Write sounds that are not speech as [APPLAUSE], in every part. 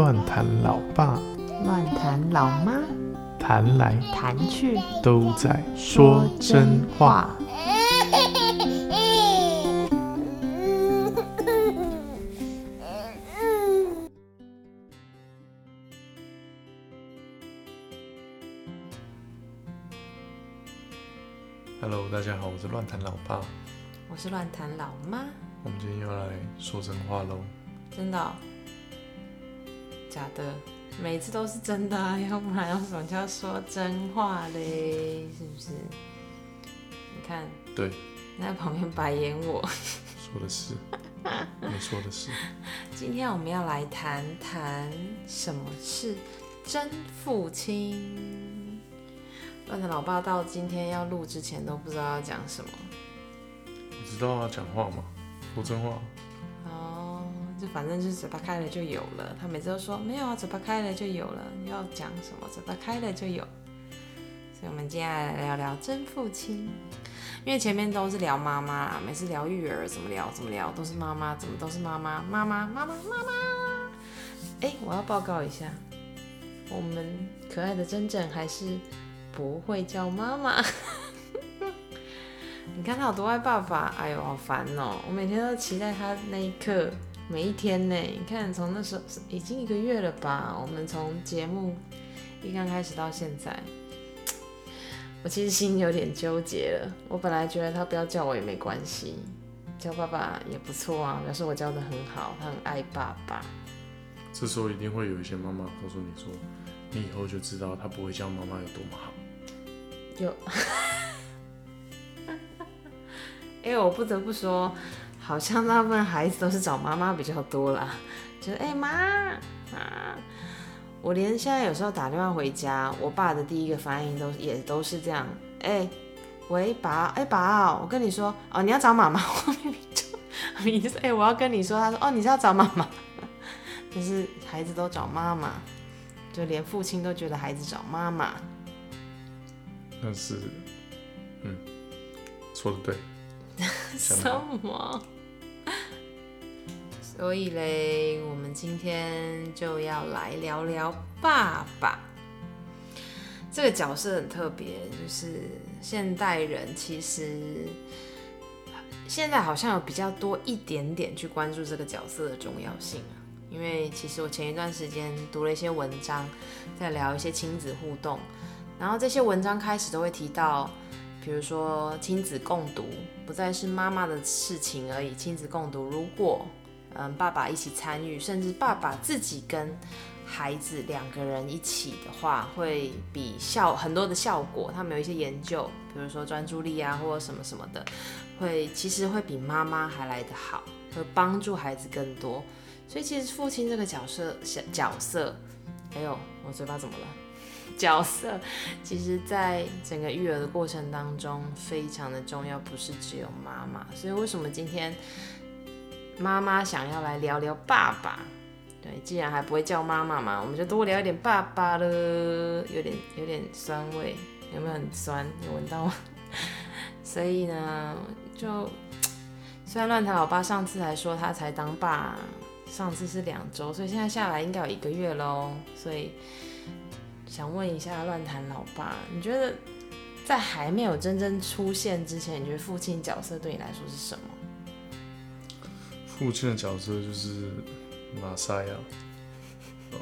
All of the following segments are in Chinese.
乱谈老爸，乱谈老妈，谈来谈去都在说真话。。Hello，大家好，我是乱谈老爸。我是乱谈老妈，我们今天又来说真话喽。真的哦、假的？每次都是真的啊，[LAUGHS] 要不然要什么叫说真话嘞？是不是？你看，对，你在旁边白眼我。说的是，你说的是。[LAUGHS] 今天我们要来谈谈什么是真父亲。乱谈老爸到今天要录之前都不知道要讲什么我知道啊，讲话嘛，说真话。哦，就反正就是嘴巴开了就有了。他每次都说没有啊，嘴巴开了就有了，要讲什么嘴巴开了就有。所以我们接下来聊聊真父亲，因为前面都是聊妈妈，每次聊育儿怎么聊怎么聊都是妈妈，怎么都是妈妈妈妈妈妈妈妈。哎、我要报告一下，我们可爱的真真还是不会叫妈妈。[LAUGHS] 你看他有多爱爸爸，哎呦，好烦哦、我每天都期待他那一刻每一天呢。你看，从那时候已经一个月了吧？我们从节目一刚开始到现在，我其实心有点纠结了。我本来觉得他不要叫我也没关系，叫爸爸也不错啊，表示我教的很好，他很爱爸爸。这时候一定会有一些妈妈告诉你说，你以后就知道他不会叫妈妈有多么好。有，因 [LAUGHS] 为我不得不说，好像大部分孩子都是找妈妈比较多啦，就是哎妈啊，我连现在有时候打电话回家，我爸的第一个反应都也都是这样，哎、喂爸，哎、爸，我跟你说，哦你要找妈妈，我明明就明明就是哎、我要跟你说，他说哦你是要找妈妈，[LAUGHS] 就是孩子都找妈妈，就连父亲都觉得孩子找妈妈。但是，嗯，说的对。[LAUGHS] 什么？所以嘞，我们今天就要来聊聊爸爸这个角色很特别，就是现代人其实现在好像有比较多一点点去关注这个角色的重要性啊。因为其实我前一段时间读了一些文章，在聊一些亲子互动，然后这些文章开始都会提到。比如说亲子共读不再是妈妈的事情而已，亲子共读如果嗯爸爸一起参与，甚至爸爸自己跟孩子两个人一起的话，会比效很多的效果。他们有一些研究，比如说专注力啊或者什么什么的，会其实会比妈妈还来得好，会帮助孩子更多。所以其实父亲这个角色角色，哎呦，我嘴巴怎么了？角色，其实在整个育儿的过程当中非常的重要，不是只有妈妈。所以为什么今天妈妈想要来聊聊爸爸？对，既然还不会叫妈妈嘛，我们就多聊一点爸爸了。有点有点酸味，有没有很酸？有闻到吗？[LAUGHS] 所以呢，就虽然乱谈老爸上次还说他才当爸，上次是两周，所以现在下来应该有一个月喽。所以。想问一下乱谈老爸，你觉得在还没有真正出现之前，你觉得父亲角色对你来说是什么？父亲的角色就是马赛亚，哦，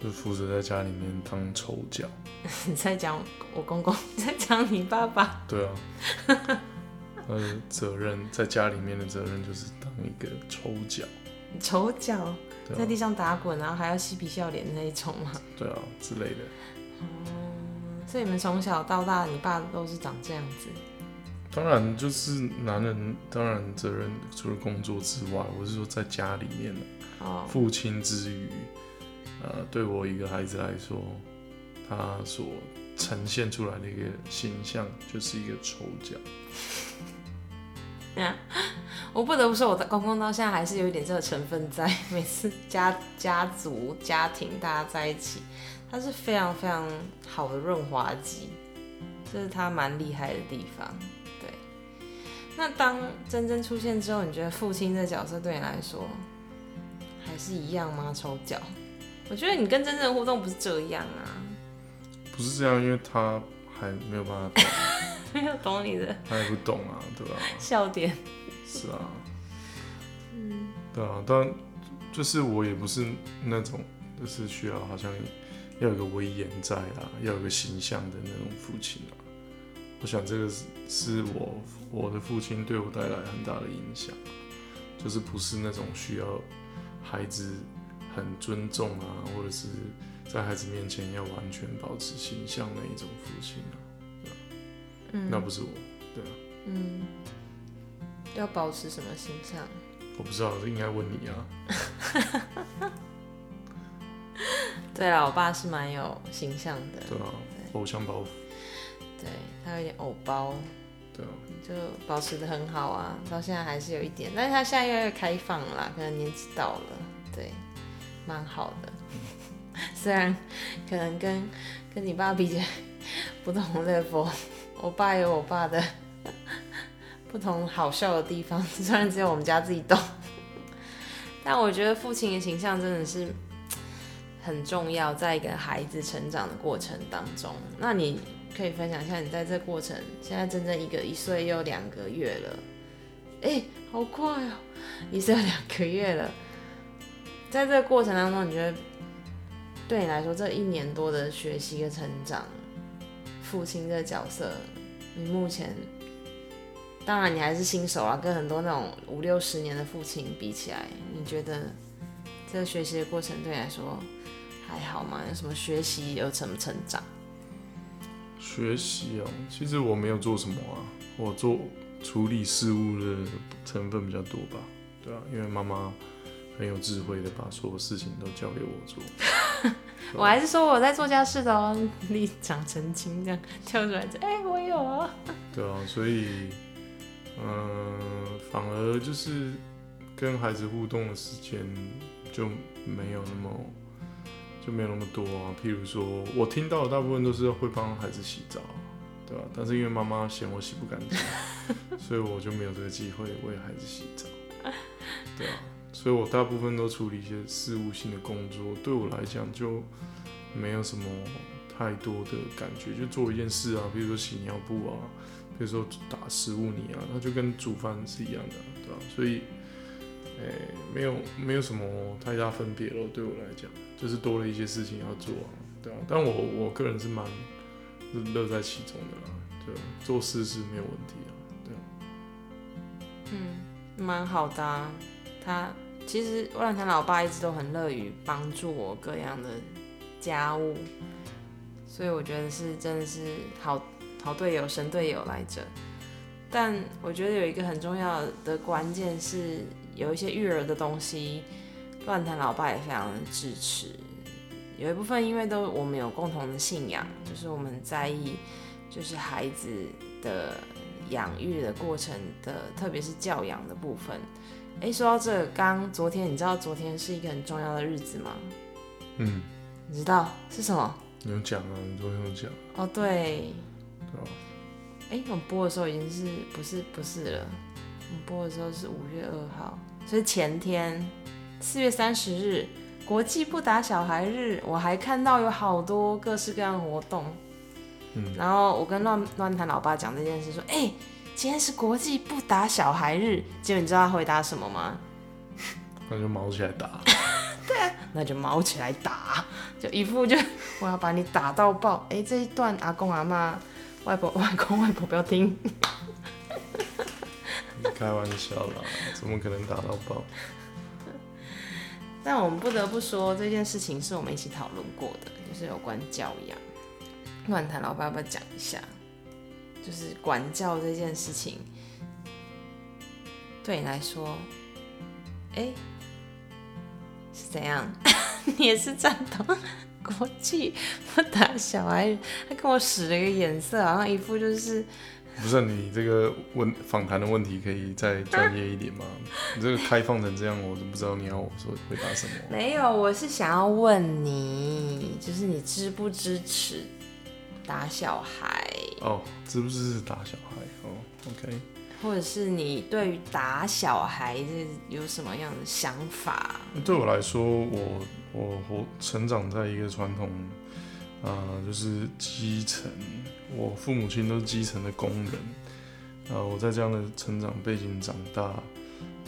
就负责在家里面当丑角。[LAUGHS] 你在讲我公公，[LAUGHS] 你在讲你爸爸。对啊，他的责任在家里面的责任就是当一个丑角，丑角啊，在地上打滚，然后还要嬉皮笑脸那一种吗？[LAUGHS] 对啊之类的。所以你们从小到大，你爸都是长这样子。当然，就是男人，当然责任除了工作之外，我是说在家里面哦，父亲之余，呃，对我一个孩子来说，他所呈现出来的一个形象就是一个丑角。[LAUGHS] 我不得不说，我的公公到现在还是有一点这个成分在。每次家家族家庭大家在一起，他是非常非常好的润滑剂，这是他蛮厉害的地方。对，那当真真出现之后，你觉得父亲这角色对你来说还还是一样吗？抽脚？我觉得你跟真正的互动不是这样啊，不是这样，因为他还没有办法懂，[LAUGHS] 没有懂你的他也不懂啊，对吧、笑点。是啊，嗯，对啊，但就是我也不是那种，就是需要好像要有个威严在啊，要有个形象的那种父亲啊。我想这个是是我我的父亲对我带来很大的影响，就是不是那种需要孩子很尊重啊，或者是在孩子面前要完全保持形象的一种父亲啊，嗯。那不是我，对啊，嗯，要保持什么形象？我不知道，这应该问你啊。[LAUGHS] 对了，我爸是蛮有形象的，对啊，偶像包袱，有点偶包，对啊，就保持的很好啊，到现在还是有一点，但是他现在越来越开放了啦，可能年纪到了，对，蛮好的。[LAUGHS] 虽然可能跟跟你爸比起来 [LAUGHS] 不同 level，我爸有我爸的 [LAUGHS] 不同好笑的地方，虽然只有我们家自己懂，但我觉得父亲的形象真的是 [TSK] 很重要，在一个孩子成长的过程当中。那你可以分享一下，你在这过程，现在整整一个一岁又两个月了，哎、好快哦、一岁两个月了。在这个过程当中，你觉得对你来说，这一年多的学习跟成长，父亲这个角色，你目前，当然你还是新手啊，跟很多那种五六十年的父亲比起来，你觉得这个学习的过程对你来说还好吗？有什么学习，有什么成长？学习哦，其实我没有做什么啊，我做处理事务的成分比较多吧，对啊，因为妈妈很有智慧的把所有事情都交给我做，[LAUGHS] 我还是说我在做家事的哦，立场澄清这样跳出来就，哎、我有啊。对啊，所以，嗯、反而就是跟孩子互动的时间就没有那么就没有那么多啊。譬如说，我听到的大部分都是会帮孩子洗澡，对吧、但是因为妈妈嫌我洗不干净，[LAUGHS] 所以我就没有这个机会为孩子洗澡，对啊。所以我大部分都处理一些事务性的工作，对我来讲就没有什么太多的感觉，就做一件事啊，比如说洗尿布啊，比如说打食物泥啊，它就跟煮饭是一样的，对吧、所以，诶、没有没有什么太大分别咯，对我来讲，就是多了一些事情要做啊，对啊。但我我个人是蛮乐在其中的啦，对，做事是没有问题啊，对啊。嗯，蛮好的、啊。他其实万谈老爸一直都很乐于帮助我各样的家务，所以我觉得是真的是好好队友、神队友来着。但我觉得有一个很重要的关键是，有一些育儿的东西，乱谈老爸也非常的支持。有一部分因为都我们有共同的信仰，就是我们在意，就是孩子的养育的过程的，特别是教养的部分。诶，说到这个，刚昨天你知道昨天是一个很重要的日子吗？嗯，你知道是什么？你有讲啊，你昨天有讲，哦，对，对我们播的时候已经是不是不是了？播的时候是五月二号，所以前天四月三十日国际不打小孩日，我还看到有好多各式各样的活动。嗯，然后我跟乱乱谈老爸讲这件事，说：“哎、今天是国际不打小孩日。”结果你知道他回答什么吗？那就毛起来打，[LAUGHS] 对啊那就毛起来打，就一副就我要把你打到爆。哎、这一段阿公阿妈、外婆、[LAUGHS] 外公外婆不要听。开玩笑啦，怎么可能打到爆？但我们不得不说，这件事情是我们一起讨论过的，就是有关教养。乱谈老爸要不要讲一下？就是管教这件事情，对你来说，哎、是怎样？[LAUGHS] 你也是赞同国际不打小孩？他跟我使了一个眼色，好像一副就是不是你这个问访谈的问题可以再专业一点吗？[LAUGHS] 你这个开放成这样，我都不知道你要我说回答什么。没有。我是想要问你，就是你支不支持打小孩？哦，支不支持打小孩？哦，OK，或者是你对于打小孩子有什么样的想法？对我来说，我我我成长在一个传统，啊，就是基层，我父母亲都是基层的工人，呃，我在这样的成长背景长大，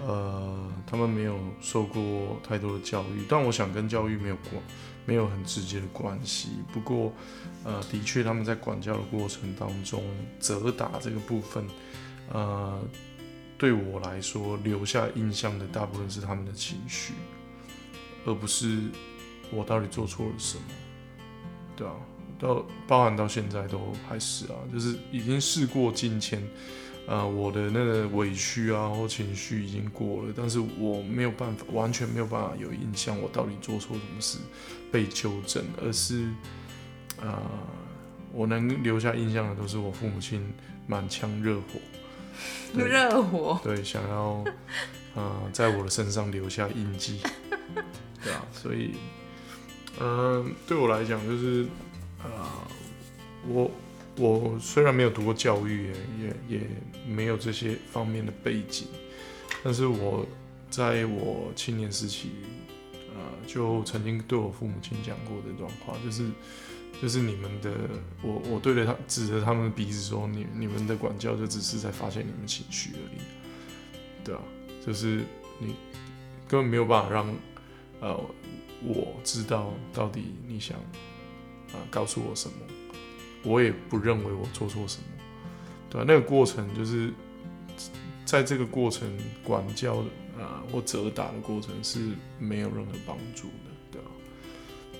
呃，他们没有受过太多的教育，但我想跟教育没有关，没有很直接的关系。不过，呃，的确他们在管教的过程当中，责打这个部分。呃，对我来说，留下印象的大部分是他们的情绪，而不是我到底做错了什么，对啊，到包含到现在都还是啊，就是已经事过境迁，呃，我的那个委屈啊或情绪已经过了，但是我没有办法，完全没有办法有印象，我到底做错什么事被纠正，而是，呃，我能留下印象的都是我父母亲满腔热火。[LAUGHS] 热火对，想要呃在我的身上留下印记，[LAUGHS] 对啊，所以嗯，对我来讲就是呃，我我虽然没有读过教育，也也没有这些方面的背景，但是我在我青年时期，呃，就曾经对我父母亲讲过这段话，就是。就是你们的，我我对着他指着他们的鼻子说，你你们的管教就只是在发现你们情绪而已，对啊，就是你根本没有办法让呃我知道到底你想啊告诉我什么，我也不认为我做错什么，对啊，那个过程就是在这个过程管教啊或责打的过程是没有任何帮助的。对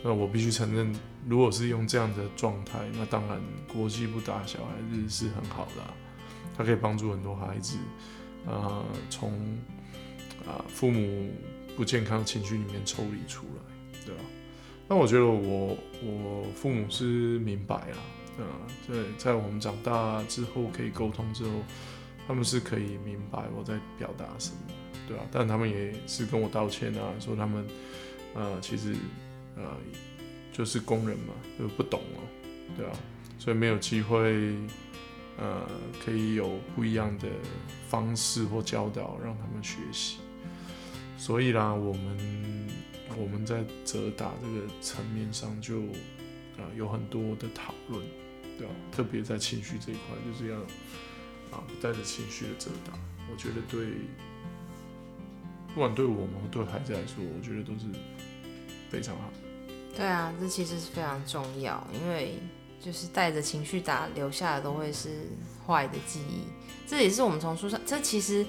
那我必须承认，如果是用这样的状态，那当然国际不打小孩子是很好的，它可以帮助很多孩子，呃，从啊父母不健康情绪里面抽离出来，对吧？那我觉得我我父母是明白啊，啊，在在我们长大之后可以沟通之后，他们是可以明白我在表达什么，对吧？但他们也是跟我道歉啊，说他们呃其实。呃，就是工人嘛，就不懂哦，对啊，所以没有机会，呃，可以有不一样的方式或教导让他们学习。所以啦，我们我们在责打这个层面上就啊有很多的讨论，对吧？特别在情绪这一块，就是要啊带着情绪的折打。我觉得对，不管对我们对孩子来说，我觉得都是非常好。对啊，这其实是非常重要，因为就是带着情绪打留下的都会是坏的记忆。这也是我们从书上，这其实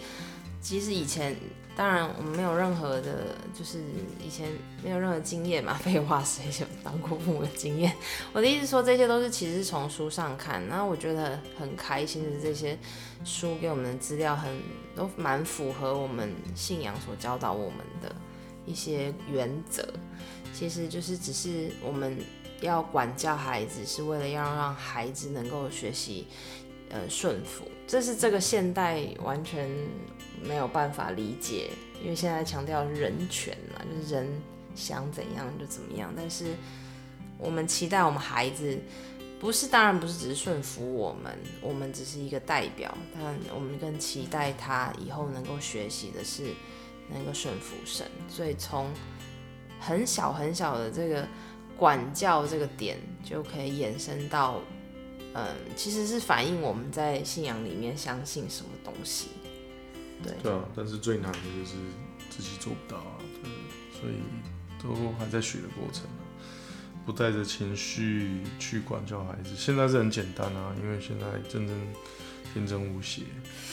其实以前当然我们没有任何的，就是以前没有任何经验嘛，废话谁有当过父母的经验？我的意思说，这些都是其实是从书上看，然后我觉得很开心的这些书给我们的资料很都蛮符合我们信仰所教导我们的一些原则。其实就是只是我们要管教孩子，是为了要让孩子能够学习，呃，顺服。这是这个现代完全没有办法理解，因为现在强调人权嘛，就是人想怎样就怎么样。但是我们期待我们孩子，不是当然不是只是顺服我们，我们只是一个代表，但我们更期待他以后能够学习的是能够顺服神。所以从很小很小的这个管教这个点，就可以延伸到，嗯，其实是反映我们在信仰里面相信什么东西。对。对啊，但是最难的就是自己做不到啊，所以都还在学的过程啊。不带着情绪去管教孩子，现在是很简单啊，因为现在真正天真无邪，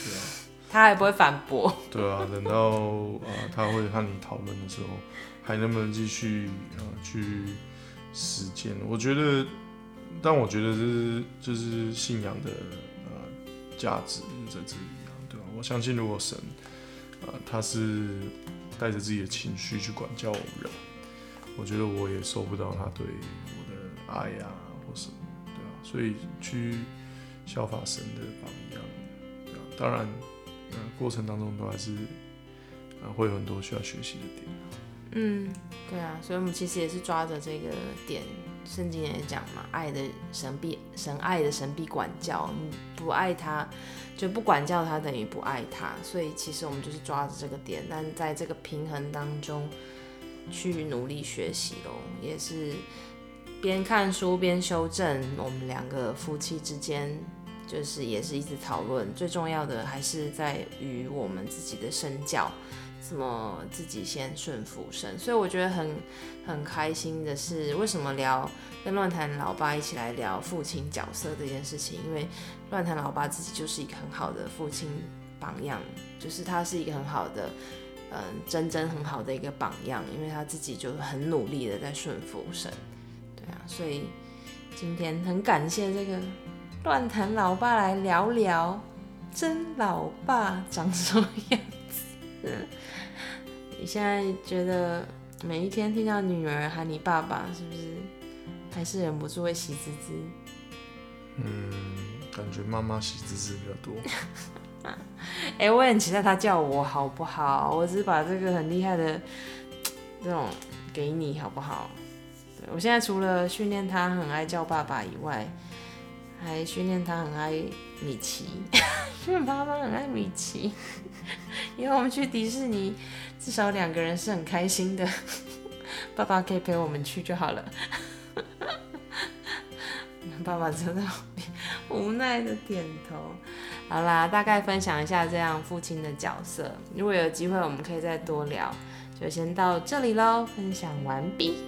对啊。他还不会反驳。[LAUGHS] 对啊，等到啊他会和你讨论的时候。还能不能继续呃去实践？我觉得，但我觉得这是就是信仰的呃价值在这里？我相信如果神呃他是带着自己的情绪去管教我们人，我觉得我也收不到他对我的爱呀或什么，对吧？所以去效法神的榜样，对吧？当然，呃，过程当中都还是呃会有很多需要学习的点。嗯，对啊，所以我们其实也是抓着这个点圣经也讲嘛，爱的神必神爱的神必管教，你不爱他就不管教他，等于不爱他。所以其实我们就是抓着这个点，但在这个平衡当中去努力学习咯，也是边看书边修正我们两个夫妻之间。就是也是一直讨论，最重要的还是在于我们自己的身教，怎么自己先顺服神。所以我觉得很很开心的是，为什么聊跟乱谈老爸一起来聊父亲角色这件事情？因为乱谈老爸自己就是一个很好的父亲榜样，就是他是一个很好的，嗯，真真很好的一个榜样，因为他自己就很努力的在顺服神。对啊，所以今天很感谢这个。乱谈老爸来聊聊，真老爸长什么样子？你现在觉得每一天听到女儿喊你爸爸，是不是还是忍不住会喜滋滋？嗯，感觉妈妈喜滋滋比较多。哎，我很期待他叫我好不好？我只是把这个很厉害的这种给你好不好？对我现在除了训练他很爱叫爸爸以外。还训练他很爱米奇，因为妈妈很爱米奇。[LAUGHS] 以后我们去迪士尼，至少两个人是很开心的。[LAUGHS] 爸爸可以陪我们去就好了。[LAUGHS] 爸爸真的无奈的点头。好啦，大概分享一下这样父亲的角色。如果有机会，我们可以再多聊。就先到这里喽，分享完毕。